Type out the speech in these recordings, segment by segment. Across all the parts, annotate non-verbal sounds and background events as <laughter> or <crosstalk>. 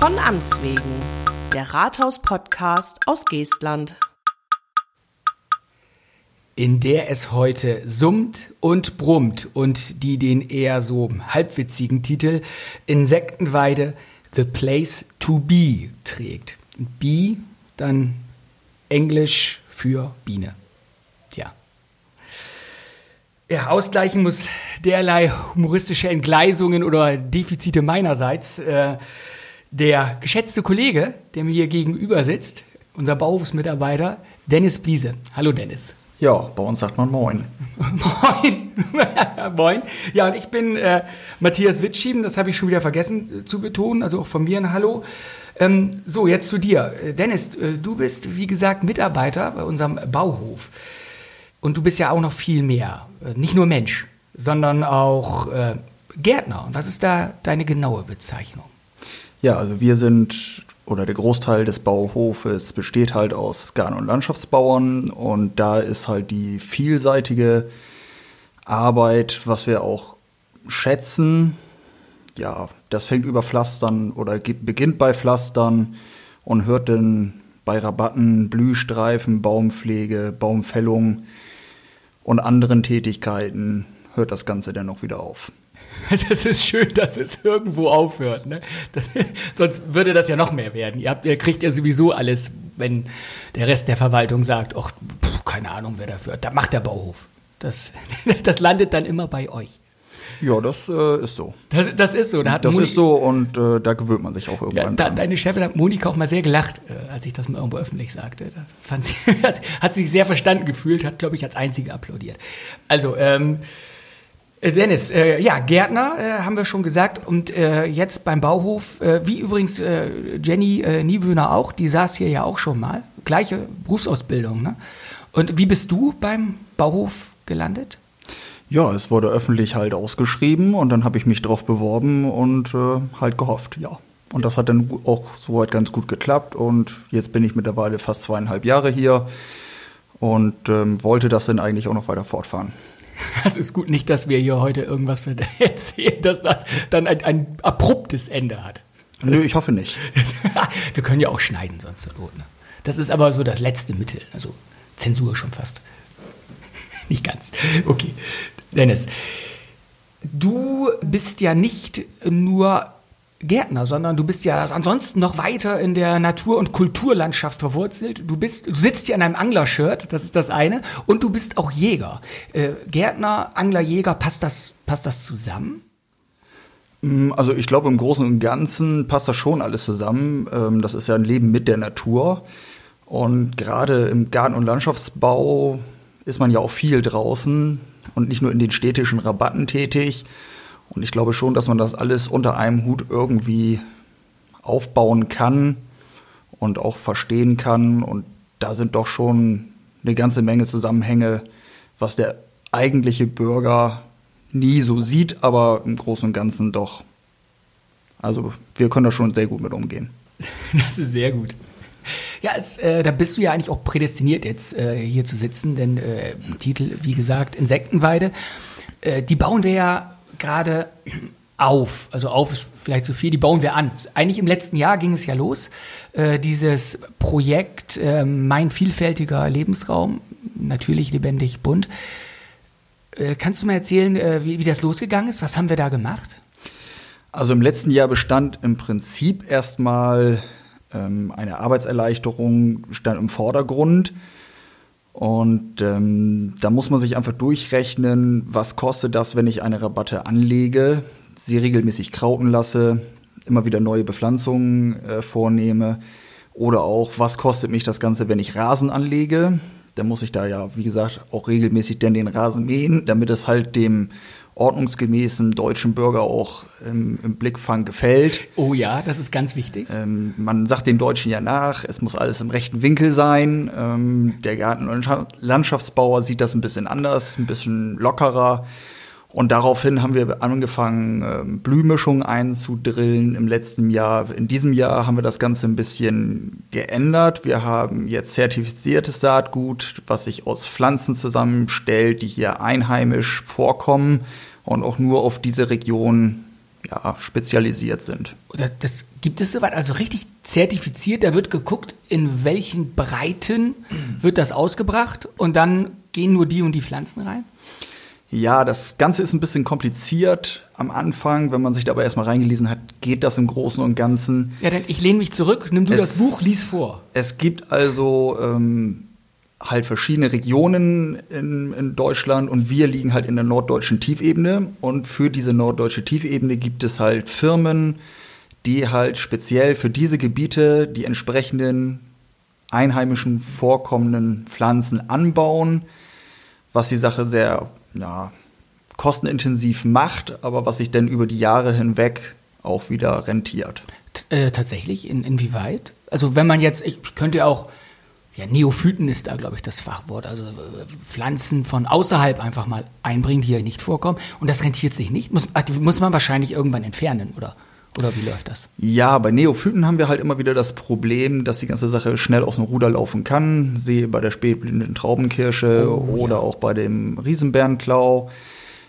Von Amts wegen, der Rathaus-Podcast aus Geestland. In der es heute summt und brummt und die den eher so halbwitzigen Titel Insektenweide The Place to Be trägt. Bee, dann Englisch für Biene. Tja. Ja, ausgleichen muss derlei humoristische Entgleisungen oder Defizite meinerseits. Äh, der geschätzte Kollege, der mir hier gegenüber sitzt, unser Bauhofsmitarbeiter, Dennis Bliese. Hallo Dennis. Ja, bei uns sagt man Moin. <laughs> Moin. <laughs> Moin. Ja, und ich bin äh, Matthias Wittschieben, das habe ich schon wieder vergessen äh, zu betonen, also auch von mir ein Hallo. Ähm, so, jetzt zu dir. Äh, Dennis, äh, du bist, wie gesagt, Mitarbeiter bei unserem Bauhof. Und du bist ja auch noch viel mehr. Äh, nicht nur Mensch, sondern auch äh, Gärtner. Und was ist da deine genaue Bezeichnung? Ja, also wir sind, oder der Großteil des Bauhofes besteht halt aus Garten- und Landschaftsbauern. Und da ist halt die vielseitige Arbeit, was wir auch schätzen, ja, das fängt über Pflastern oder beginnt bei Pflastern und hört dann bei Rabatten, Blühstreifen, Baumpflege, Baumfällung und anderen Tätigkeiten hört das Ganze dann noch wieder auf. <laughs> Das ist schön, dass es irgendwo aufhört. Ne? Das, <laughs> sonst würde das ja noch mehr werden. Ihr, habt, ihr, kriegt ja sowieso alles, wenn der Rest der Verwaltung sagt, ach, keine Ahnung, wer dafür. Da macht der Bauhof. Das, <laughs> das landet dann immer bei euch. Ja, das äh, ist so. Das, das ist so. Da das Moni ist so und äh, da gewöhnt man sich auch irgendwann ja, da, Deine Chefin hat Monika auch mal sehr gelacht, äh, als ich das mal irgendwo öffentlich sagte. Da fand sie, hat, hat sich sehr verstanden gefühlt, hat, glaube ich, als Einzige applaudiert. Also, ähm, äh, Dennis, äh, ja, Gärtner äh, haben wir schon gesagt und äh, jetzt beim Bauhof, äh, wie übrigens äh, Jenny äh, Niewöhner auch, die saß hier ja auch schon mal, gleiche Berufsausbildung. Ne? Und wie bist du beim Bauhof gelandet? Ja, es wurde öffentlich halt ausgeschrieben und dann habe ich mich drauf beworben und äh, halt gehofft, ja. Und das hat dann auch soweit ganz gut geklappt und jetzt bin ich mittlerweile fast zweieinhalb Jahre hier und ähm, wollte das dann eigentlich auch noch weiter fortfahren. <laughs> Das ist gut, nicht, dass wir hier heute irgendwas <laughs> erzählen, dass das dann ein, ein abruptes Ende hat. Nö, ich hoffe nicht. <laughs> wir können ja auch schneiden sonst zur Not. Ne? Das ist aber so das letzte Mittel, also Zensur schon fast. nicht ganz. Okay. Dennis, du bist ja nicht nur Gärtner, sondern du bist ja ansonsten noch weiter in der Natur- und Kulturlandschaft verwurzelt. Du bist, du sitzt hier in einem Anglershirt, das ist das eine, und du bist auch Jäger. Äh, Gärtner, Angler, Jäger, passt das, passt das zusammen? Mm, also ich glaube, im Großen und Ganzen passt das schon alles zusammen. Ähm, das ist ja ein Leben mit der Natur. Und gerade im Garten- und Landschaftsbau ist man ja auch viel draußen und nicht nur in den städtischen Rabatten tätig. Und ich glaube schon, dass man das alles unter einem Hut irgendwie aufbauen kann und auch verstehen kann. Und da sind doch schon eine ganze Menge Zusammenhänge, was der eigentliche Bürger nie so sieht, aber im Großen und Ganzen doch. Also wir können da schon sehr gut mit umgehen. <laughs> Das ist sehr gut. Ja, als, äh, da bist du ja eigentlich auch prädestiniert, jetzt äh, hier zu sitzen, denn äh, Titel, wie gesagt, Insektenweide, äh, die bauen wir ja gerade auf. Also auf ist vielleicht zu viel, die bauen wir an. Eigentlich im letzten Jahr ging es ja los, äh, dieses Projekt äh, Mein vielfältiger Lebensraum, natürlich lebendig bunt. Äh, kannst du mir erzählen, äh, wie, wie das losgegangen ist? Was haben wir da gemacht? Also im letzten Jahr bestand im Prinzip erstmal ähm, eine Arbeitserleichterung stand im Vordergrund. Und ähm, da muss man sich einfach durchrechnen, was kostet das, wenn ich eine Rabatte anlege, sie regelmäßig krauten lasse, immer wieder neue Bepflanzungen äh, vornehme. Oder auch, was kostet mich das Ganze, wenn ich Rasen anlege? Da muss ich da ja, wie gesagt, auch regelmäßig denn den Rasen mähen, damit es halt dem ordnungsgemäßen deutschen Bürger auch im, im Blickfang gefällt. Oh ja, das ist ganz wichtig. Ähm, man sagt den Deutschen ja nach, es muss alles im rechten Winkel sein. Ähm, der Garten- und Landschaftsbauer sieht das ein bisschen anders, ein bisschen lockerer. Und daraufhin haben wir angefangen, ähm, Blühmischungen einzudrillen im letzten Jahr. In diesem Jahr haben wir das Ganze ein bisschen geändert. Wir haben jetzt zertifiziertes Saatgut, was sich aus Pflanzen zusammenstellt, die hier einheimisch vorkommen und auch nur auf diese Region ja, spezialisiert sind. Oder das gibt es soweit, also richtig zertifiziert, da wird geguckt, in welchen Breiten wird das ausgebracht und dann gehen nur die und die Pflanzen rein? Ja, das Ganze ist ein bisschen kompliziert am Anfang. Wenn man sich dabei erstmal reingelesen hat, geht das im Großen und Ganzen. Ja, dann ich lehne mich zurück, nimm du Es- das Buch, lies vor. Es gibt also ähm, halt verschiedene Regionen in, in Deutschland und wir liegen halt in der norddeutschen Tiefebene. Und für diese norddeutsche Tiefebene gibt es halt Firmen, die halt speziell für diese Gebiete die entsprechenden einheimischen vorkommenden Pflanzen anbauen, was die Sache sehr ja, kostenintensiv macht, aber was sich dann über die Jahre hinweg auch wieder rentiert. T äh, tatsächlich, in, inwieweit? Also wenn man jetzt, ich, ich könnte ja auch, ja, Neophyten ist da, glaube ich, das Fachwort, also äh, Pflanzen von außerhalb einfach mal einbringen, die hier nicht vorkommen. Und das rentiert sich nicht. Muss, muss man wahrscheinlich irgendwann entfernen, oder? Oder wie läuft das? Ja, bei Neophyten haben wir halt immer wieder das Problem, dass die ganze Sache schnell aus dem Ruder laufen kann. Sehe bei der spätblühenden Traubenkirsche oder auch bei dem Riesenbärenklau.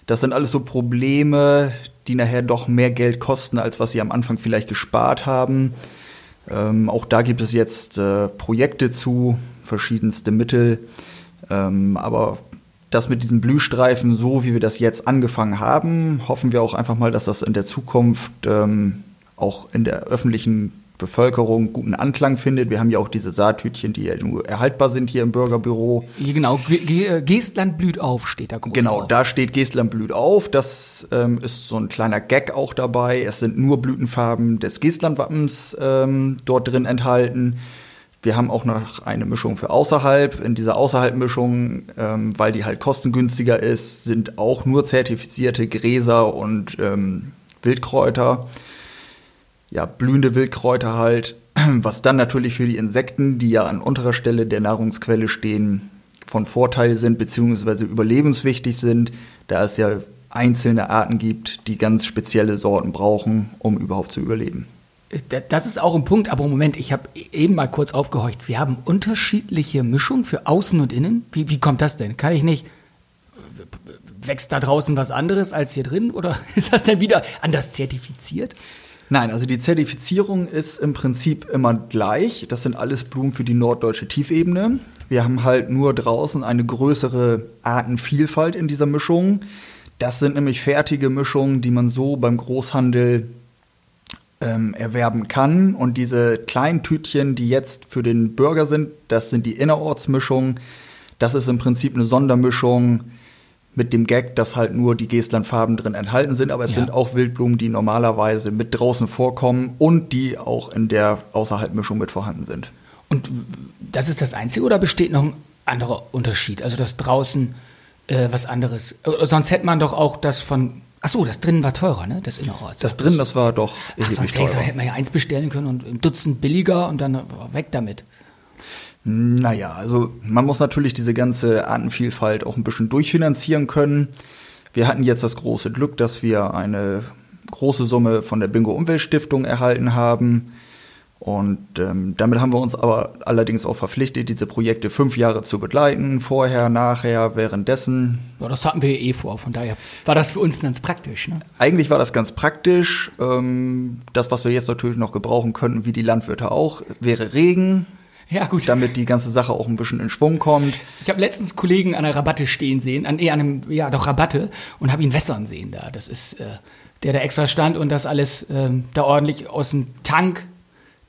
Das sind alles so Probleme, die nachher doch mehr Geld kosten, als was sie am Anfang vielleicht gespart haben. Ähm, auch da gibt es jetzt äh, Projekte zu, verschiedenste Mittel. Ähm, aber das mit diesen Blühstreifen, so wie wir das jetzt angefangen haben, hoffen wir auch einfach mal, dass das in der Zukunft ähm, auch in der öffentlichen Bevölkerung guten Anklang findet. Wir haben ja auch diese Saattütchen, die ja nur erhaltbar sind hier im Bürgerbüro. Genau, Ge Ge Geestland blüht auf, steht da groß Genau, drauf. da steht Geestland blüht auf. Das ähm, ist so ein kleiner Gag auch dabei. Es sind nur Blütenfarben des Geestlandwappens ähm, dort drin enthalten. Wir haben auch noch eine Mischung für außerhalb. In dieser Außerhalb-Mischung, ähm, weil die halt kostengünstiger ist, sind auch nur zertifizierte Gräser und ähm, Wildkräuter. Ja, blühende Wildkräuter halt. <clears throat> Was dann natürlich für die Insekten, die ja an unterer Stelle der Nahrungsquelle stehen, von Vorteil sind, beziehungsweise überlebenswichtig sind, da es ja einzelne Arten gibt, die ganz spezielle Sorten brauchen, um überhaupt zu überleben. Da- Das ist auch ein Punkt, aber Moment, ich habe eben mal kurz aufgehorcht. Wir haben unterschiedliche Mischungen für Außen und Innen. Wie, wie kommt das denn? Kann ich nicht, wächst da draußen was anderes als hier drin? Oder <laughs> ist das denn wieder anders zertifiziert? Nein, also die Zertifizierung ist im Prinzip immer gleich. Das sind alles Blumen für die norddeutsche Tiefebene. Wir haben halt nur draußen eine größere Artenvielfalt in dieser Mischung. Das sind nämlich fertige Mischungen, die man so beim Großhandel ähm, erwerben kann. Und diese kleinen Tütchen, die jetzt für den Bürger sind, das sind die Innerortsmischungen. Das ist im Prinzip eine Sondermischung mit dem Gag, dass halt nur die Geestlandfarben drin enthalten sind, aber es Ja. sind auch Wildblumen, die normalerweise mit draußen vorkommen und die auch in der Außerhalbmischung mit vorhanden sind. Und das ist das Einzige oder besteht noch ein anderer Unterschied? Also dass draußen äh, was anderes. Äh, Sonst hätte man doch auch das von. Ach so, das drinnen war teurer, ne? Das Innerorts. Das drin, das war doch Ach, sonst teurer. hätte man ja eins bestellen können und ein Dutzend billiger und dann weg damit. Naja, also man muss natürlich diese ganze Artenvielfalt auch ein bisschen durchfinanzieren können. Wir hatten jetzt das große Glück, dass wir eine große Summe von der Bingo Umweltstiftung erhalten haben. Und ähm, damit haben wir uns aber allerdings auch verpflichtet, diese Projekte fünf Jahre zu begleiten. Vorher, nachher, währenddessen. Ja, das hatten wir eh vor, von daher war das für uns ganz praktisch. Ne? Eigentlich war das ganz praktisch. Ähm, das, was wir jetzt natürlich noch gebrauchen könnten, wie die Landwirte auch, wäre Regen, Ja, gut. damit die ganze Sache auch ein bisschen in Schwung kommt. Ich habe letztens Kollegen an der Rabatte stehen sehen, an, eher an einem, ja doch Rabatte, und habe ihn wässern sehen da. Das ist äh, der, der extra stand und das alles ähm, da ordentlich aus dem Tank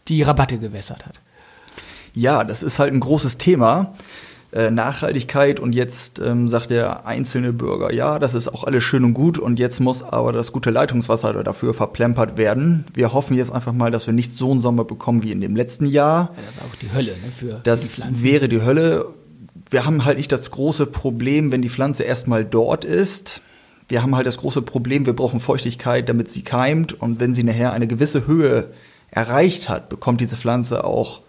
die Rabatte gewässert hat. Ja, das ist halt ein großes Thema. Äh, Nachhaltigkeit und jetzt ähm, sagt der einzelne Bürger, ja, das ist auch alles schön und gut und jetzt muss aber das gute Leitungswasser dafür verplempert werden. Wir hoffen jetzt einfach mal, dass wir nicht so einen Sommer bekommen wie in dem letzten Jahr. Ja, das war auch die Hölle ne, für die Das Pflanzen. wäre die Hölle. Wir haben halt nicht das große Problem, wenn die Pflanze erstmal dort ist. Wir haben halt das große Problem, wir brauchen Feuchtigkeit, damit sie keimt. Und wenn sie nachher eine gewisse Höhe erreicht hat, bekommt diese Pflanze auch,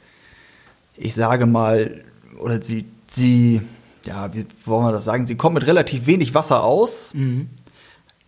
ich sage mal, oder sie, sie, ja, wie wollen wir das sagen? Sie kommt mit relativ wenig Wasser aus.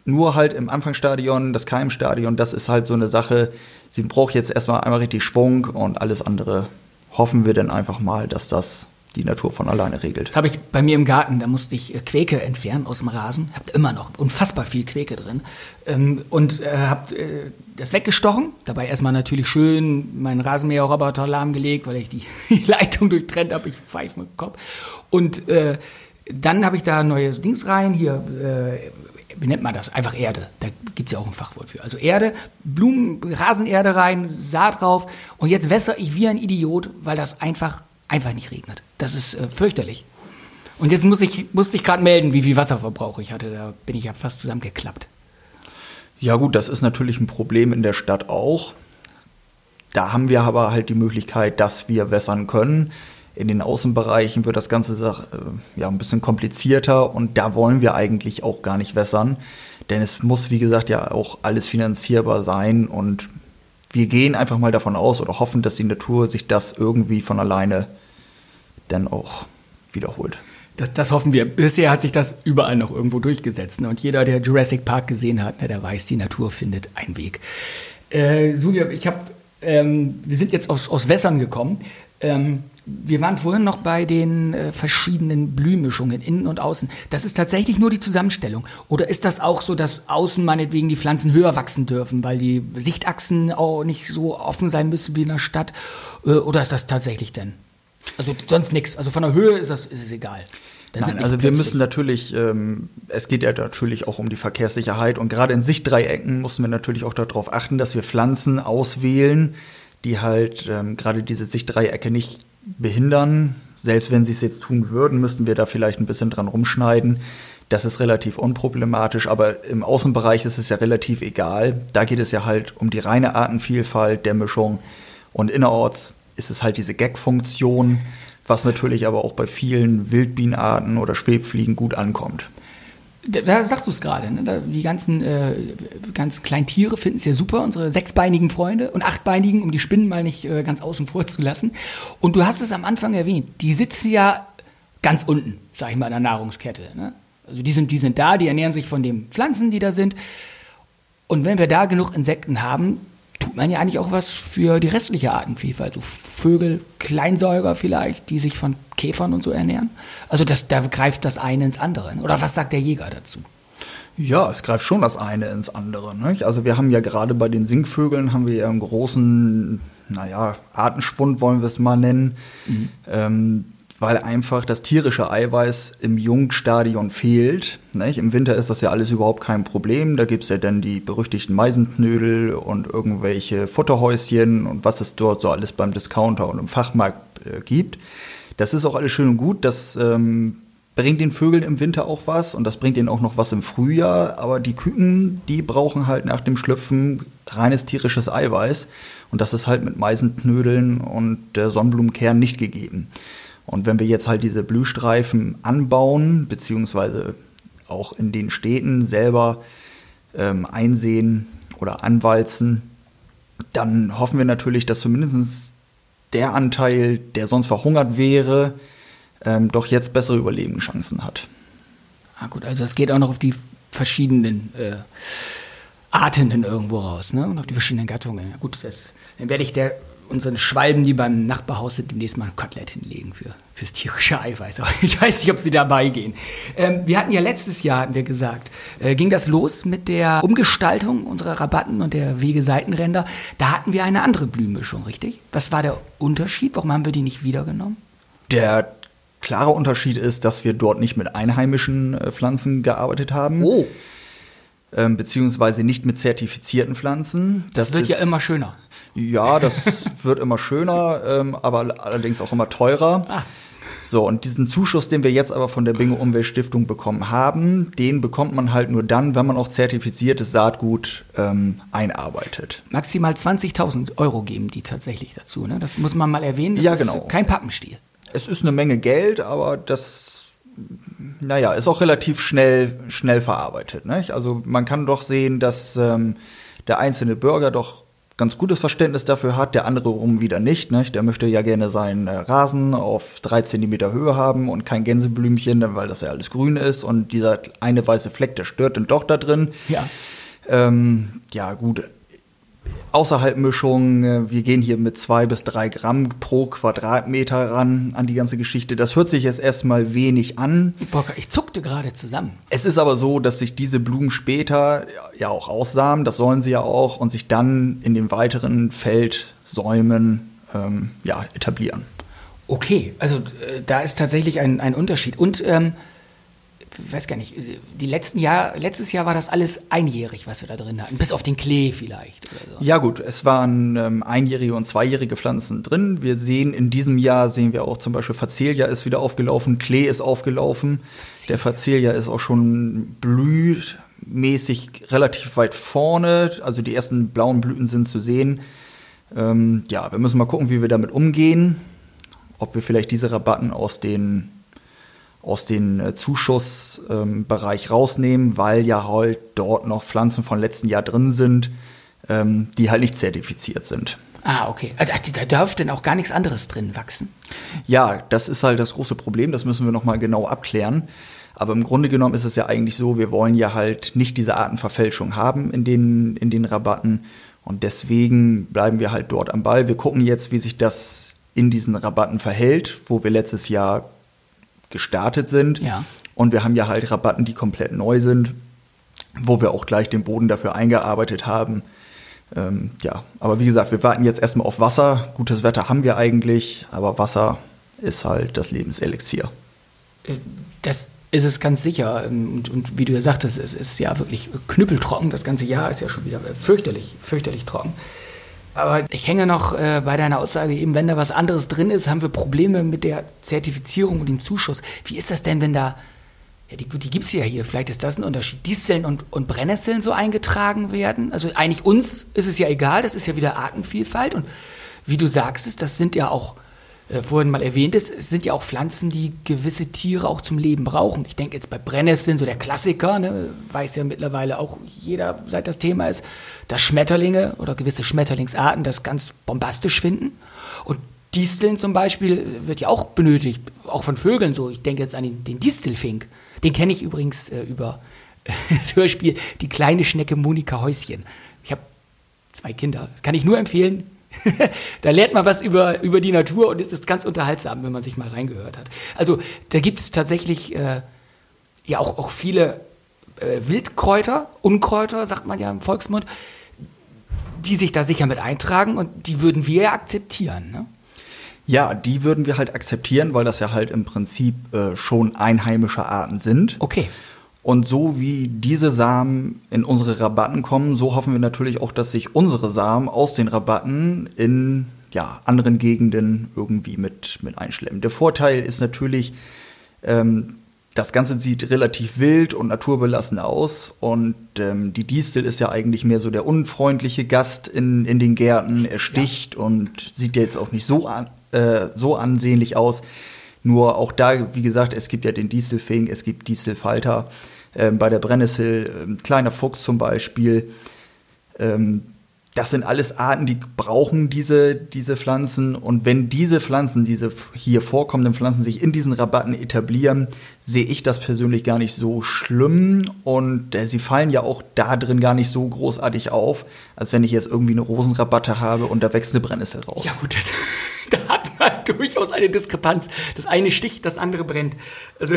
Nur halt im Anfangsstadion, das Keimstadion, das ist halt so eine Sache. Sie braucht jetzt erstmal einmal richtig Schwung und alles andere hoffen wir dann einfach mal, dass das die Natur von alleine regelt. Das habe ich bei mir im Garten, da musste ich äh, Quäke entfernen aus dem Rasen. Habe immer noch unfassbar viel Quäke drin. Ähm, und äh, äh, das weggestochen. Dabei erstmal natürlich schön meinen Rasenmäherroboter lahmgelegt, weil ich <laughs> die, Leitung durchtrennt habe. Ich pfeife mit dem Kopf. Und äh, dann habe ich da neue Dings rein. Hier, wie nennt man das? Einfach Erde. Da gibt es ja auch ein Fachwort für. Also Erde, Blumen, Rasenerde rein, Saat drauf. Und jetzt wässer ich wie ein Idiot, weil das einfach einfach nicht regnet. Das ist äh, fürchterlich. Und jetzt muss ich, musste ich gerade melden, wie viel Wasserverbrauch ich hatte. Da bin ich ja fast zusammengeklappt. Ja gut, das ist natürlich ein Problem in der Stadt auch. Da haben wir aber halt die Möglichkeit, dass wir wässern können. In den Außenbereichen wird das Ganze äh, ja ein bisschen komplizierter und da wollen wir eigentlich auch gar nicht wässern. Denn es muss, wie gesagt, ja auch alles finanzierbar sein und wir gehen einfach mal davon aus oder hoffen, dass die Natur sich das irgendwie von alleine dann auch wiederholt. Das, das, hoffen wir. Bisher hat sich das überall noch irgendwo durchgesetzt. Ne? Und jeder, der Jurassic Park gesehen hat, ne, der weiß, die Natur findet einen Weg. Äh, Julia, ich habe, ähm, wir sind jetzt aus, aus Wässern gekommen. Ähm, wir waren vorhin noch bei den äh, verschiedenen Blühmischungen, innen und außen. Das ist tatsächlich nur die Zusammenstellung. Oder ist das auch so, dass außen meinetwegen die Pflanzen höher wachsen dürfen, weil die Sichtachsen auch nicht so offen sein müssen wie in der Stadt? Äh, oder ist das tatsächlich denn? Also sonst nichts. Also von der Höhe ist, das, ist es egal. Nein, also wir müssen natürlich, ähm, es geht ja natürlich auch um die Verkehrssicherheit und gerade in Sichtdreiecken müssen wir natürlich auch darauf achten, dass wir Pflanzen auswählen, die halt ähm, gerade diese Sichtdreiecke nicht behindern. Selbst wenn sie es jetzt tun würden, müssten wir da vielleicht ein bisschen dran rumschneiden. Das ist relativ unproblematisch, aber im Außenbereich ist es ja relativ egal. Da geht es ja halt um die reine Artenvielfalt der Mischung. Und innerorts ist es halt diese Gag-Funktion, was natürlich aber auch bei vielen Wildbienenarten oder Schwebfliegen gut ankommt. Da, sagst du es gerade, ne? die ganzen, äh, ganzen kleinen Tiere finden es ja super, unsere sechsbeinigen Freunde und achtbeinigen, um die Spinnen mal nicht äh, ganz außen vor zu lassen. Und du hast es am Anfang erwähnt, die sitzen ja ganz unten, sag ich mal, in der Nahrungskette. Ne? Also die sind, die sind da, die ernähren sich von den Pflanzen, die da sind. Und wenn wir da genug Insekten haben, tut man ja eigentlich auch was für die restliche Artenvielfalt. So Vögel, Kleinsäuger vielleicht, die sich von Käfern und so ernähren. Also das, da greift das eine ins andere. Oder was sagt der Jäger dazu? Ja, es greift schon das eine ins andere. Nicht? Also wir haben ja gerade bei den Singvögeln haben wir ja einen großen, naja, Artenschwund wollen wir es mal nennen. Mhm. Ähm, weil einfach das tierische Eiweiß im Jungstadion fehlt. Nicht? Im Winter ist das ja alles überhaupt kein Problem. Da gibt es ja dann die berüchtigten Meisenknödel und irgendwelche Futterhäuschen und was es dort so alles beim Discounter und im Fachmarkt äh, gibt. Das ist auch alles schön und gut. Das ähm, bringt den Vögeln im Winter auch was und das bringt ihnen auch noch was im Frühjahr. Aber die Küken, die brauchen halt nach dem Schlüpfen reines tierisches Eiweiß. Und das ist halt mit Meisenknödeln und der Sonnenblumenkern nicht gegeben. Und wenn wir jetzt halt diese Blühstreifen anbauen, beziehungsweise auch in den Städten selber ähm, einsehen oder anwalzen, dann hoffen wir natürlich, dass zumindest der Anteil, der sonst verhungert wäre, ähm, doch jetzt bessere Überlebenschancen hat. Ah gut, also es geht auch noch auf die verschiedenen äh, Arten irgendwo raus, ne? Und auf die verschiedenen Gattungen. Ja, gut, das, dann werde ich der unseren Schwalben, die beim Nachbarhaus sind, demnächst mal ein Kotelett hinlegen für, fürs tierische Eiweiß. Aber <laughs> ich weiß nicht, ob sie dabei gehen. Ähm, wir hatten ja letztes Jahr, hatten wir gesagt, äh, ging das los mit der Umgestaltung unserer Rabatten und der Wegeseitenränder. Da hatten wir eine andere Blühmischung, richtig? Was war der Unterschied? Warum haben wir die nicht wiedergenommen? Der klare Unterschied ist, dass wir dort nicht mit einheimischen äh, Pflanzen gearbeitet haben. Oh. Ähm, beziehungsweise nicht mit zertifizierten Pflanzen. Das, das wird ja immer schöner. Ja, das <laughs> wird immer schöner, ähm, aber allerdings auch immer teurer. Ah. So, und diesen Zuschuss, den wir jetzt aber von der Bingo Umweltstiftung bekommen haben, den bekommt man halt nur dann, wenn man auch zertifiziertes Saatgut ähm, einarbeitet. Maximal 20.000 Euro geben die tatsächlich dazu, ne? Das muss man mal erwähnen. Das ja, genau. kein Pappenstiel. Es ist eine Menge Geld, aber das, naja, ist auch relativ schnell, schnell verarbeitet. Nicht? Also man kann doch sehen, dass ähm, der einzelne Bürger doch ganz gutes Verständnis dafür hat, der andere rum wieder nicht. Ne? Der möchte ja gerne seinen äh, Rasen auf drei Zentimeter Höhe haben und kein Gänseblümchen, weil das ja alles grün ist und dieser eine weiße Fleck, der stört dann doch da drin. Ja. Ähm, ja, gut. Außerhalb Mischung. Äh, wir gehen hier mit zwei bis drei Gramm pro Quadratmeter ran an die ganze Geschichte. Das hört sich jetzt erstmal wenig an. Ich zuckte gerade zusammen. Es ist aber so, dass sich diese Blumen später ja auch aussamen, das sollen sie ja auch, und sich dann in den weiteren Feldsäumen ähm, ja, etablieren. Okay, also äh, da ist tatsächlich ein, ein Unterschied. Und ähm, weiß gar nicht, die letzten Jahr, letztes Jahr war das alles einjährig, was wir da drin hatten, bis auf den Klee vielleicht. So. Ja gut, es waren ähm, einjährige und zweijährige Pflanzen drin. Wir sehen in diesem Jahr sehen wir auch zum Beispiel Facelia ist wieder aufgelaufen, Klee ist aufgelaufen. Facelia. Der Facelia ist auch schon blühmäßig relativ weit vorne, also die ersten blauen Blüten sind zu sehen. Ähm, ja, wir müssen mal gucken, wie wir damit umgehen, ob wir vielleicht diese Rabatten aus den aus den äh, Zuschussbereich ähm, rausnehmen, weil ja halt dort noch Pflanzen von letzten Jahr drin sind, ähm, die halt nicht zertifiziert sind. Ah, okay. Also da darf denn auch gar nichts anderes drin wachsen? Ja, das ist halt das große Problem, das müssen wir nochmal genau abklären. Aber im Grunde genommen ist es ja eigentlich so, wir wollen ja halt nicht diese Artenverfälschung haben in den, in den Rabatten. Und deswegen bleiben wir halt dort am Ball. Wir gucken jetzt, wie sich das in diesen Rabatten verhält, wo wir letztes Jahr gestartet sind. Ja. Und wir haben ja halt Rabatten, die komplett neu sind, wo wir auch gleich den Boden dafür eingearbeitet haben. Ähm, ja, aber wie gesagt, wir warten jetzt erstmal auf Wasser. Gutes Wetter haben wir eigentlich, aber Wasser ist halt das Lebenselixier. Das ist es ganz sicher. Und, und wie du ja sagtest, es ist ja wirklich knüppeltrocken. Das ganze Jahr ist ja schon wieder fürchterlich, fürchterlich trocken. Aber ich hänge noch äh, bei deiner Aussage eben, wenn da was anderes drin ist, haben wir Probleme mit der Zertifizierung und dem Zuschuss. Wie ist das denn, wenn da, ja, die, die gibt es ja hier, vielleicht ist das ein Unterschied, Disteln und, und Brennnesseln so eingetragen werden? Also eigentlich uns ist es ja egal, das ist ja wieder Artenvielfalt. Und wie du sagst, das sind ja auch äh, vorhin mal erwähnt ist, es sind ja auch Pflanzen, die gewisse Tiere auch zum Leben brauchen. Ich denke jetzt bei Brennnesseln, so der Klassiker, ne, weiß ja mittlerweile auch jeder, seit das Thema ist, dass Schmetterlinge oder gewisse Schmetterlingsarten das ganz bombastisch finden. Und Disteln zum Beispiel wird ja auch benötigt, auch von Vögeln so. Ich denke jetzt an den, den Distelfink. Den kenne ich übrigens äh, über <laughs> das Hörspiel Die kleine Schnecke Monika Häuschen. Ich habe zwei Kinder. Kann ich nur empfehlen, <laughs> da lernt man was über, über die Natur und es ist ganz unterhaltsam, wenn man sich mal reingehört hat. Also da gibt es tatsächlich äh, ja auch, auch viele äh, Wildkräuter, Unkräuter, sagt man ja im Volksmund, die sich da sicher mit eintragen und die würden wir ja akzeptieren. Ne? Ja, die würden wir halt akzeptieren, weil das ja halt im Prinzip äh, schon einheimische Arten sind. Okay. Und so wie diese Samen in unsere Rabatten kommen, so hoffen wir natürlich auch, dass sich unsere Samen aus den Rabatten in ja, anderen Gegenden irgendwie mit, mit einschlemmen. Der Vorteil ist natürlich, ähm, das Ganze sieht relativ wild und naturbelassen aus und ähm, die Distel ist ja eigentlich mehr so der unfreundliche Gast in, in den Gärten. Er sticht ja. und sieht jetzt auch nicht so, an, äh, so ansehnlich aus. Nur auch da, wie gesagt, es gibt ja den Distelfink, es gibt Distelfalter ähm, bei der Brennnessel, ähm, kleiner Fuchs zum Beispiel. Ähm, das sind alles Arten, die brauchen diese, diese Pflanzen. Und wenn diese Pflanzen, diese hier vorkommenden Pflanzen sich in diesen Rabatten etablieren, sehe ich das persönlich gar nicht so schlimm. Und äh, sie fallen ja auch da drin gar nicht so großartig auf, als wenn ich jetzt irgendwie eine Rosenrabatte habe und da wächst eine Brennnessel raus. Ja gut, das, <laughs> da hat man durchaus eine Diskrepanz. Das eine sticht, das andere brennt. Also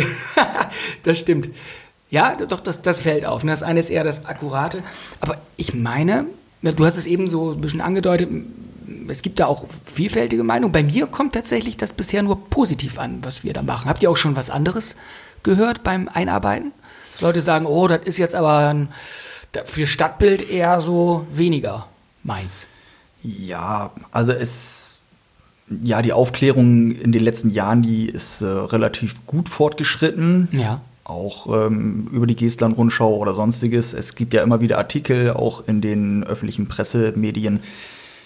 <laughs> das stimmt. Ja, doch, das, das fällt auf. Das eine ist eher das Akkurate. Aber ich meine, du hast es eben so ein bisschen angedeutet, es gibt da auch vielfältige Meinungen. Bei mir kommt tatsächlich das bisher nur positiv an, was wir da machen. Habt ihr auch schon was anderes gehört beim Einarbeiten? Dass Leute sagen, oh, das ist jetzt aber ein, für Stadtbild eher so weniger meins. Ja, also es ja, die Aufklärung in den letzten Jahren, die ist äh, relativ gut fortgeschritten. Ja auch ähm, über die Gestland-Rundschau oder sonstiges. Es gibt ja immer wieder Artikel, auch in den öffentlichen Pressemedien.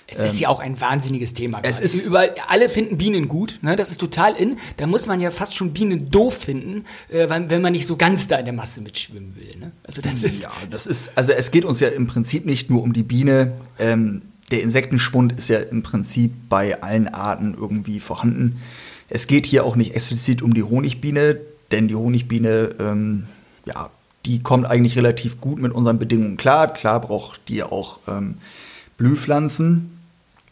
Es ist ja auch ein wahnsinniges Thema. Es ist Überall, alle finden Bienen gut, ne? das ist total in. Da muss man ja fast schon Bienen doof finden, äh, wenn man nicht so ganz da in der Masse mitschwimmen will. Ne? Also das ist ja, das ist, also es geht uns ja im Prinzip nicht nur um die Biene. Ähm, der Insektenschwund ist ja im Prinzip bei allen Arten irgendwie vorhanden. Es geht hier auch nicht explizit um die Honigbiene, denn die Honigbiene, ähm, ja, die kommt eigentlich relativ gut mit unseren Bedingungen klar. Klar braucht die auch ähm, Blühpflanzen.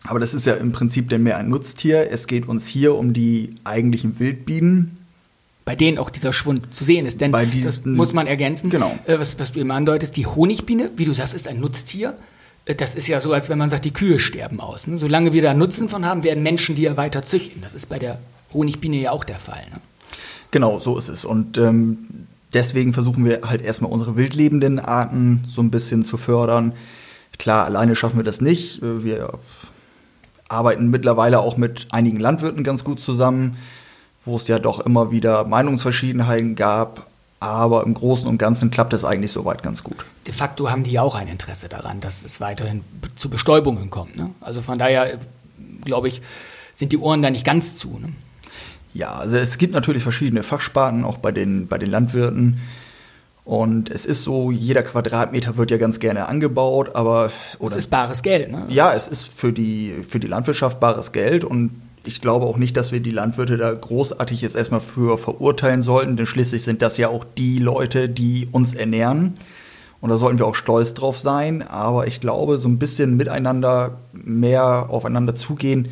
Aber das ist ja im Prinzip denn mehr ein Nutztier. Es geht uns hier um die eigentlichen Wildbienen. Bei denen auch dieser Schwund zu sehen ist, denn Bei das diesen- muss man ergänzen. Genau. Äh, was, was du eben andeutest, die Honigbiene, wie du sagst, ist ein Nutztier. Äh, Das ist ja so, als wenn man sagt, die Kühe sterben aus. Ne? Solange wir da Nutzen von haben, werden Menschen die ja weiter züchten. Das ist bei der Honigbiene ja auch der Fall. Ne? Genau, so ist es. Und ähm, deswegen versuchen wir halt erstmal unsere wildlebenden Arten so ein bisschen zu fördern. Klar, alleine schaffen wir das nicht. Wir arbeiten mittlerweile auch mit einigen Landwirten ganz gut zusammen, wo es ja doch immer wieder Meinungsverschiedenheiten gab. Aber im Großen und Ganzen klappt es eigentlich soweit ganz gut. De facto haben die ja auch ein Interesse daran, dass es weiterhin zu Bestäubungen kommt. Ne? Also von daher, äh, glaube ich, sind die Ohren da nicht ganz zu. Ne? Ja, also es gibt natürlich verschiedene Fachsparten, auch bei den, bei den Landwirten. Und es ist so, jeder Quadratmeter wird ja ganz gerne angebaut, aber oder ist bares Geld. Ne? ja, es ist für die, für die Landwirtschaft bares Geld und ich glaube auch nicht, dass wir die Landwirte da großartig jetzt erstmal für verurteilen sollten, denn schließlich sind das ja auch die Leute, die uns ernähren. Und da sollten wir auch stolz drauf sein. Aber ich glaube, so ein bisschen miteinander mehr aufeinander zugehen,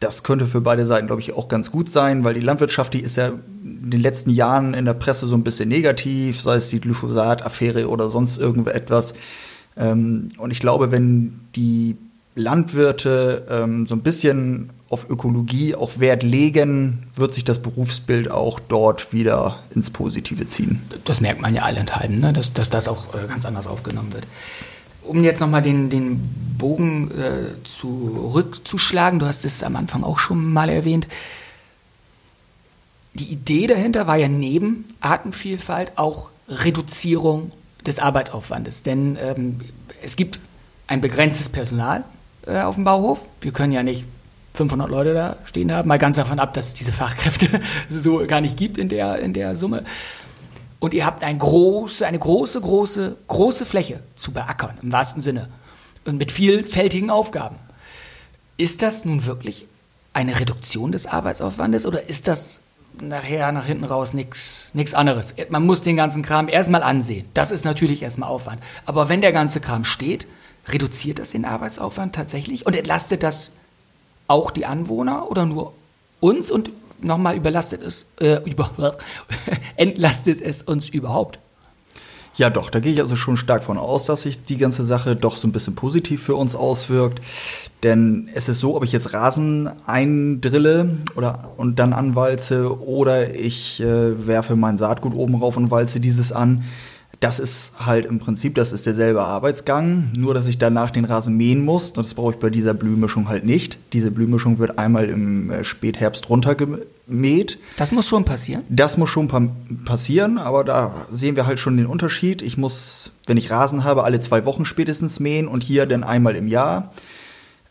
das könnte für beide Seiten, glaube ich, auch ganz gut sein, weil die Landwirtschaft, die ist ja in den letzten Jahren in der Presse so ein bisschen negativ, sei es die Glyphosat-Affäre oder sonst irgendetwas. Ähm, und ich glaube, wenn die Landwirte ähm, so ein bisschen auf Ökologie auch Wert legen, wird sich das Berufsbild auch dort wieder ins Positive ziehen. Das merkt man ja allenthalben, ne? dass, dass das auch äh, ganz anders aufgenommen wird. Um jetzt nochmal den, den Bogen äh, zurückzuschlagen, du hast es am Anfang auch schon mal erwähnt. Die Idee dahinter war ja neben Artenvielfalt auch Reduzierung des Arbeitsaufwandes. Denn ähm, es gibt ein begrenztes Personal äh, auf dem Bauhof. Wir können ja nicht 500 Leute da stehen haben, mal ganz davon ab, dass es diese Fachkräfte <laughs> so gar nicht gibt in der, in der Summe. Und ihr habt eine große, eine große, große, große Fläche zu beackern, im wahrsten Sinne. Und mit vielfältigen Aufgaben. Ist das nun wirklich eine Reduktion des Arbeitsaufwandes oder ist das nachher nach hinten raus nichts nix anderes? Man muss den ganzen Kram erstmal ansehen. Das ist natürlich erstmal Aufwand. Aber wenn der ganze Kram steht, reduziert das den Arbeitsaufwand tatsächlich und entlastet das auch die Anwohner oder nur uns und nochmal überlastet es, äh, <laughs> über, <laughs> entlastet es uns überhaupt? Ja, doch, da gehe ich also schon stark von aus, dass sich die ganze Sache doch so ein bisschen positiv für uns auswirkt. Denn es ist so, ob ich jetzt Rasen eindrille oder und dann anwalze oder ich äh, werfe mein Saatgut oben rauf und walze dieses an. Das ist halt im Prinzip, das ist derselbe Arbeitsgang, nur dass ich danach den Rasen mähen muss. Das brauche ich bei dieser Blühmischung halt nicht. Diese Blühmischung wird einmal im äh, Spätherbst runtergemäht. Das muss schon passieren. Das muss schon pa passieren, aber da sehen wir halt schon den Unterschied. Ich muss, wenn ich Rasen habe, alle zwei Wochen spätestens mähen und hier dann einmal im Jahr.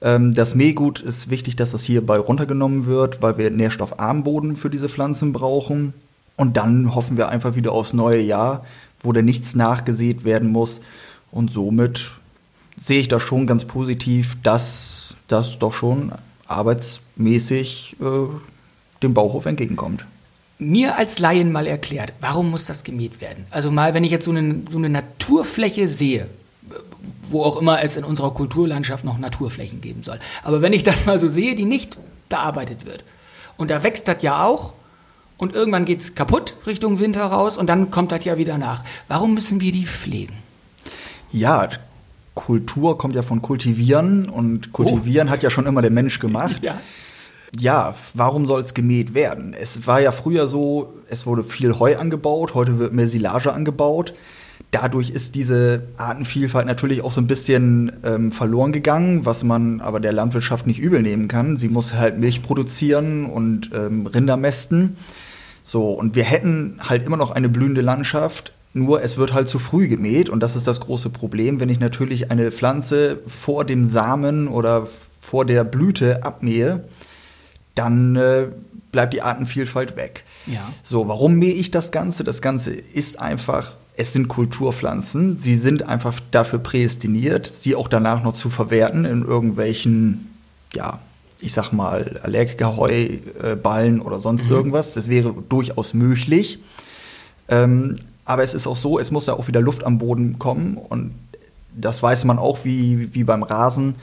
Ähm, das Mähgut ist wichtig, dass das hierbei runtergenommen wird, weil wir nährstoffarmen Boden für diese Pflanzen brauchen. Und dann hoffen wir einfach wieder aufs neue Jahr, wo dann nichts nachgesät werden muss. Und somit sehe ich das schon ganz positiv, dass das doch schon arbeitsmäßig äh, dem Bauhof entgegenkommt. Mir als Laien mal erklärt, warum muss das gemäht werden? Also mal, wenn ich jetzt so eine, so eine Naturfläche sehe, wo auch immer es in unserer Kulturlandschaft noch Naturflächen geben soll. Aber wenn ich das mal so sehe, die nicht bearbeitet wird. Und da wächst das ja auch und irgendwann geht es kaputt Richtung Winter raus und dann kommt das ja wieder nach. Warum müssen wir die pflegen? Ja, Kultur kommt ja von kultivieren und kultivieren hat ja schon immer der Mensch gemacht. <laughs> Ja. Ja, warum soll es gemäht werden? Es war ja früher so, es wurde viel Heu angebaut, heute wird mehr Silage angebaut. Dadurch ist diese Artenvielfalt natürlich auch so ein bisschen ähm, verloren gegangen, was man aber der Landwirtschaft nicht übel nehmen kann. Sie muss halt Milch produzieren und ähm, Rinder mästen. So, und wir hätten halt immer noch eine blühende Landschaft, nur es wird halt zu früh gemäht und das ist das große Problem, wenn ich natürlich eine Pflanze vor dem Samen oder vor der Blüte abmähe, dann äh, bleibt die Artenvielfalt weg. Ja. So, warum mähe ich das Ganze? Das Ganze ist einfach, es sind Kulturpflanzen, sie sind einfach dafür prädestiniert, sie auch danach noch zu verwerten in irgendwelchen, ja, ich sag mal, Allergikerheu, äh, Ballen oder sonst irgendwas. Das wäre durchaus möglich. Ähm, aber es ist auch so, es muss da auch wieder Luft am Boden kommen und das weiß man auch wie, wie beim Rasen,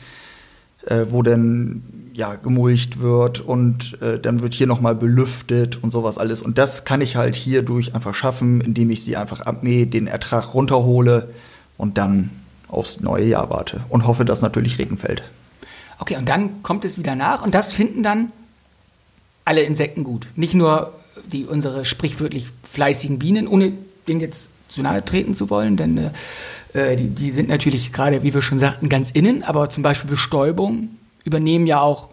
äh, wo dann ja gemulcht wird und äh, dann wird hier nochmal belüftet und sowas alles. Und das kann ich halt hierdurch einfach schaffen, indem ich sie einfach abmähe, den Ertrag runterhole und dann aufs neue Jahr warte und hoffe, dass natürlich Regen fällt. Okay, und dann kommt es wieder nach und das finden dann alle Insekten gut. Nicht nur die unsere sprichwörtlich fleißigen Bienen, ohne denen jetzt zu nahe treten zu wollen, denn äh, äh, die, die sind natürlich gerade, wie wir schon sagten, ganz innen, aber zum Beispiel Bestäubung übernehmen ja auch,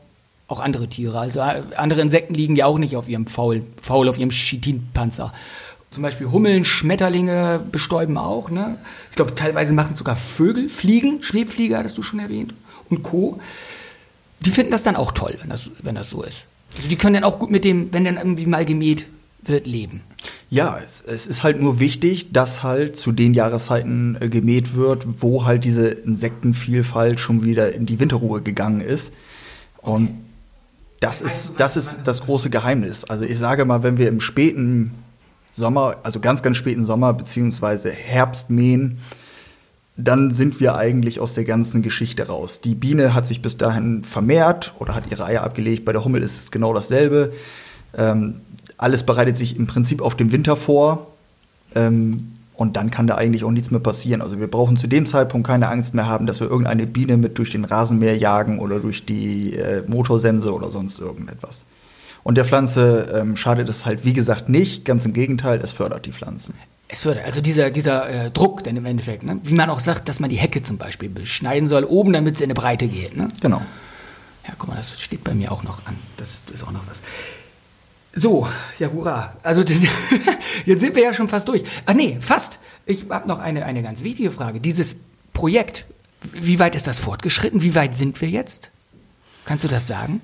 auch andere Tiere. Also äh, andere Insekten liegen ja auch nicht auf ihrem Faul, Faul auf ihrem Chitinpanzer. Zum Beispiel Hummeln, Schmetterlinge bestäuben auch. Ne? Ich glaube, teilweise machen sogar Vögel, Fliegen, Schwebflieger, hattest du schon erwähnt, und Co. Die finden das dann auch toll, wenn das, wenn das so ist. Also die können dann auch gut mit dem, wenn dann irgendwie mal gemäht wird, leben. Ja, es, es ist halt nur wichtig, dass halt zu den Jahreszeiten äh, gemäht wird, wo halt diese Insektenvielfalt schon wieder in die Winterruhe gegangen ist. Und das ist, das ist das große Geheimnis. Also ich sage mal, wenn wir im späten Sommer, also ganz, ganz späten Sommer beziehungsweise Herbst mähen, dann sind wir eigentlich aus der ganzen Geschichte raus. Die Biene hat sich bis dahin vermehrt oder hat ihre Eier abgelegt. Bei der Hummel ist es genau dasselbe. Ähm, alles bereitet sich im Prinzip auf den Winter vor. Ähm, und dann kann da eigentlich auch nichts mehr passieren. Also wir brauchen zu dem Zeitpunkt keine Angst mehr haben, dass wir irgendeine Biene mit durch den Rasenmäher jagen oder durch die äh, Motorsense oder sonst irgendetwas. Und der Pflanze ähm, schadet es halt, wie gesagt, nicht. Ganz im Gegenteil, es fördert die Pflanzen. Es fördert, also dieser, dieser äh, Druck dann im Endeffekt, ne? wie man auch sagt, dass man die Hecke zum Beispiel beschneiden soll, oben, damit sie in eine Breite geht. Ne? Genau. Ja, guck mal, das steht bei mir auch noch an. Das ist auch noch was. So, ja, hurra. Also <laughs> jetzt sind wir ja schon fast durch. Ach nee, fast. Ich habe noch eine, eine ganz wichtige Frage. Dieses Projekt, wie weit ist das fortgeschritten? Wie weit sind wir jetzt? Kannst du das sagen?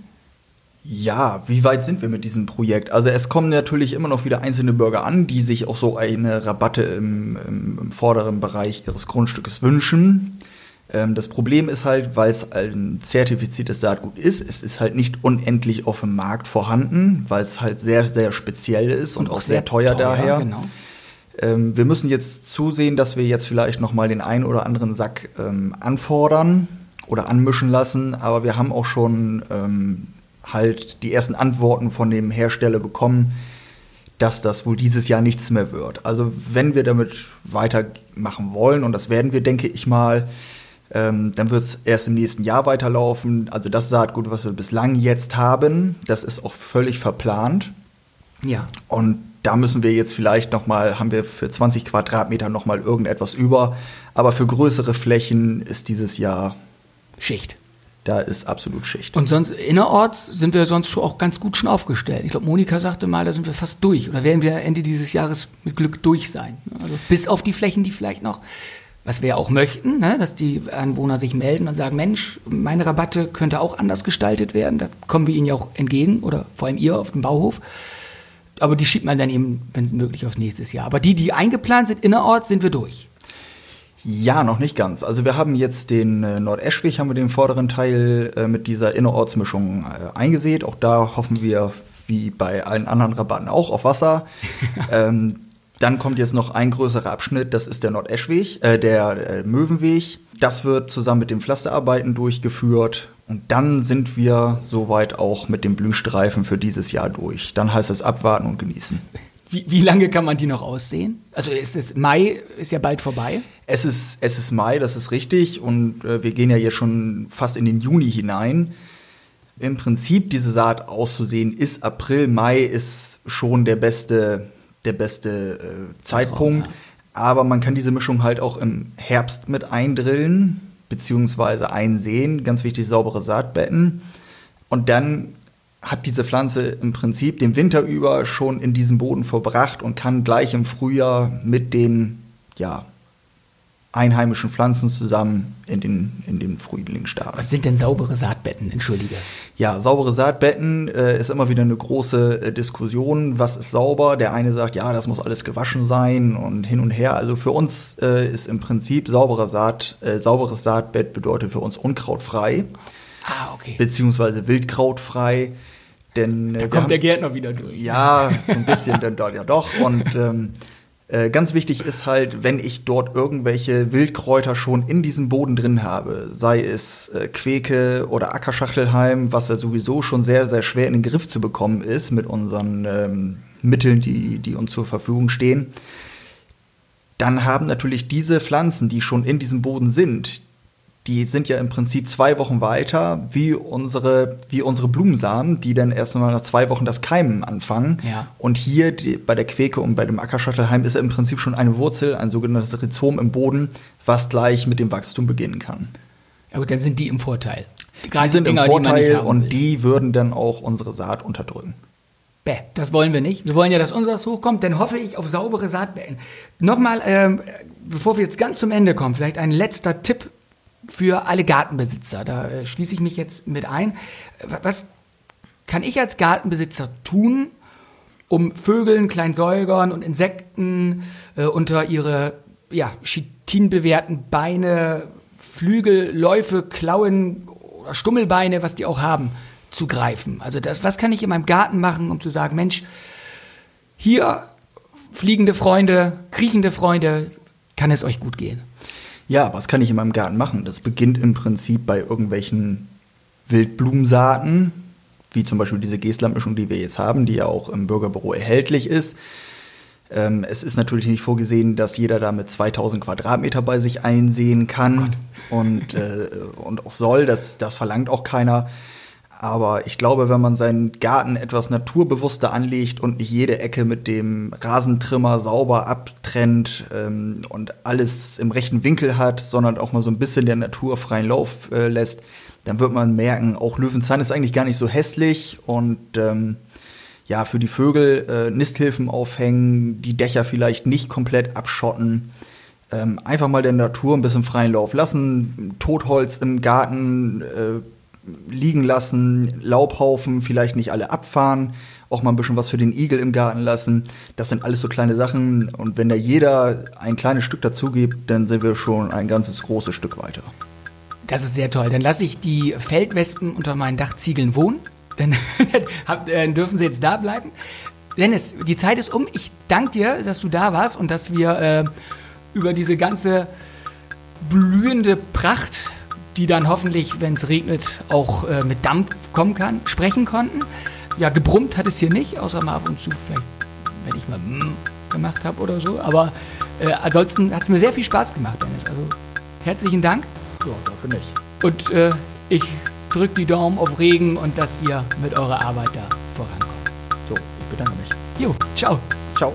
Ja, wie weit sind wir mit diesem Projekt? Also es kommen natürlich immer noch wieder einzelne Bürger an, die sich auch so eine Rabatte im, im, im vorderen Bereich ihres Grundstückes wünschen. Ähm, das Problem ist halt, weil es ein zertifiziertes Saatgut ist, es ist halt nicht unendlich auf dem Markt vorhanden, weil es halt sehr, sehr speziell ist und, und auch sehr, teuer, teuer, daher. Genau. Ähm, wir müssen jetzt zusehen, dass wir jetzt vielleicht nochmal den einen oder anderen Sack ähm, anfordern oder anmischen lassen, aber wir haben auch schon ähm, halt die ersten Antworten von dem Hersteller bekommen, dass das wohl dieses Jahr nichts mehr wird. Also wenn wir damit weitermachen wollen, und das werden wir, denke ich mal, ähm, dann wird es erst im nächsten Jahr weiterlaufen. Also das Saatgut, was wir bislang jetzt haben, das ist auch völlig verplant. Ja. Und da müssen wir jetzt vielleicht noch mal, haben wir für 20 Quadratmeter noch mal irgendetwas über. Aber für größere Flächen ist dieses Jahr Schicht da ist absolut Schicht. Und sonst innerorts sind wir sonst schon auch ganz gut schon aufgestellt. Ich glaube, Monika sagte mal, da sind wir fast durch oder werden wir Ende dieses Jahres mit Glück durch sein. Also bis auf die Flächen, die vielleicht noch, was wir ja auch möchten, ne, dass die Anwohner sich melden und sagen, Mensch, meine Rabatte könnte auch anders gestaltet werden. Da kommen wir ihnen ja auch entgegen oder vor allem ihr auf dem Bauhof. Aber die schiebt man dann eben, wenn möglich, aufs nächste Jahr. Aber die, die eingeplant sind innerorts, sind wir durch. Ja, noch nicht ganz. Also wir haben jetzt den äh, Nordeschwig, haben wir den vorderen Teil äh, mit dieser Innerortsmischung äh, eingesät. Auch da hoffen wir, wie bei allen anderen Rabatten, auch auf Wasser. <laughs> ähm, dann kommt jetzt noch ein größerer Abschnitt, das ist der Nordeschweg, äh, der äh, Möwenweg. Das wird zusammen mit den Pflasterarbeiten durchgeführt. Und dann sind wir soweit auch mit dem Blühstreifen für dieses Jahr durch. Dann heißt es abwarten und genießen. Wie, wie lange kann man die noch aussehen? Also ist es Mai ist ja bald vorbei. Es ist, es ist Mai, das ist richtig. Und äh, wir gehen ja jetzt schon fast in den Juni hinein. Im Prinzip diese Saat auszusehen ist April, Mai ist schon der beste, der beste äh, Zeitpunkt. Ja. Aber man kann diese Mischung halt auch im Herbst mit eindrillen, beziehungsweise einsehen. Ganz wichtig, saubere Saatbetten. Und dann hat diese Pflanze im Prinzip den Winter über schon in diesem Boden verbracht und kann gleich im Frühjahr mit den ja, einheimischen Pflanzen zusammen in den, in den Frühling starten. Was sind denn saubere Saatbetten? Entschuldige. Ja, saubere Saatbetten äh, ist immer wieder eine große äh, Diskussion. Was ist sauber? Der eine sagt, ja, das muss alles gewaschen sein und hin und her. Also für uns äh, ist im Prinzip saubere Saat, äh, sauberes Saatbett bedeutet für uns unkrautfrei. Ah, okay. Beziehungsweise wildkrautfrei. Denn, da kommt haben, der Gärtner wieder durch. Ja, so ein bisschen dann dort ja doch. Und ähm, Äh, ganz wichtig ist halt, wenn ich dort irgendwelche Wildkräuter schon in diesem Boden drin habe, sei es äh, Queke oder Ackerschachtelheim, was ja sowieso schon sehr, sehr schwer in den Griff zu bekommen ist mit unseren ähm, Mitteln, die, die uns zur Verfügung stehen, dann haben natürlich diese Pflanzen, die schon in diesem Boden sind, die sind ja im Prinzip zwei Wochen weiter wie unsere, wie unsere Blumensamen, die dann erst mal nach zwei Wochen das Keimen anfangen. Ja. Und hier die, bei der Queke und bei dem Ackerschattelheim ist ja im Prinzip schon eine Wurzel, ein sogenanntes Rhizom im Boden, was gleich mit dem Wachstum beginnen kann. Ja gut, dann sind die im Vorteil. die sind Dinger, im Vorteil und die würden dann auch unsere Saat unterdrücken. Bäh, das wollen wir nicht. Wir wollen ja, dass unseres hochkommt, denn hoffe ich auf saubere Saatbäen. Nochmal, ähm, bevor wir jetzt ganz zum Ende kommen, vielleicht ein letzter Tipp für alle Gartenbesitzer. Da äh, schließe ich mich jetzt mit ein. Was kann ich als Gartenbesitzer tun, um Vögeln, Kleinsäugern und Insekten äh, unter ihre ja, chitinbewehrten Beine, Flügel, Läufe, Klauen oder Stummelbeine, was die auch haben, zu greifen? Also das, was kann ich in meinem Garten machen, um zu sagen, Mensch, hier fliegende Freunde, kriechende Freunde, kann es euch gut gehen? Ja, was kann ich in meinem Garten machen? Das beginnt im Prinzip bei irgendwelchen Wildblumensaaten, wie zum Beispiel diese Geestlandmischung, die wir jetzt haben, die ja auch im Bürgerbüro erhältlich ist. Ähm, es ist natürlich nicht vorgesehen, dass jeder da mit 2000 Quadratmeter bei sich einsehen kann und, äh, und auch soll. Das, das verlangt auch keiner. Aber ich glaube, wenn man seinen Garten etwas naturbewusster anlegt und nicht jede Ecke mit dem Rasentrimmer sauber abtrennt ähm, und alles im rechten Winkel hat, sondern auch mal so ein bisschen der Natur freien Lauf äh, lässt, dann wird man merken, auch Löwenzahn ist eigentlich gar nicht so hässlich und ähm, ja, für die Vögel äh, Nisthilfen aufhängen, die Dächer vielleicht nicht komplett abschotten. Ähm, einfach mal der Natur ein bisschen freien Lauf lassen, Totholz im Garten äh, liegen lassen, Laubhaufen vielleicht nicht alle abfahren, auch mal ein bisschen was für den Igel im Garten lassen. Das sind alles so kleine Sachen. Und wenn da jeder ein kleines Stück dazu gibt, dann sind wir schon ein ganzes großes Stück weiter. Das ist sehr toll. Dann lasse ich die Feldwespen unter meinen Dachziegeln wohnen. Dann <laughs> äh, dürfen sie jetzt da bleiben. Dennis, die Zeit ist um. Ich danke dir, dass du da warst und dass wir äh, über diese ganze blühende Pracht die dann hoffentlich, wenn es regnet, auch äh, mit Dampf kommen kann, sprechen konnten. Ja, gebrummt hat es hier nicht, außer mal ab und zu vielleicht, wenn ich mal mm gemacht habe oder so. Aber äh, ansonsten hat es mir sehr viel Spaß gemacht, Dennis. Also herzlichen Dank. Ja, dafür nicht. Und äh, ich drücke die Daumen auf Regen und dass ihr mit eurer Arbeit da vorankommt. So, ich bedanke mich. Jo, ciao. Ciao.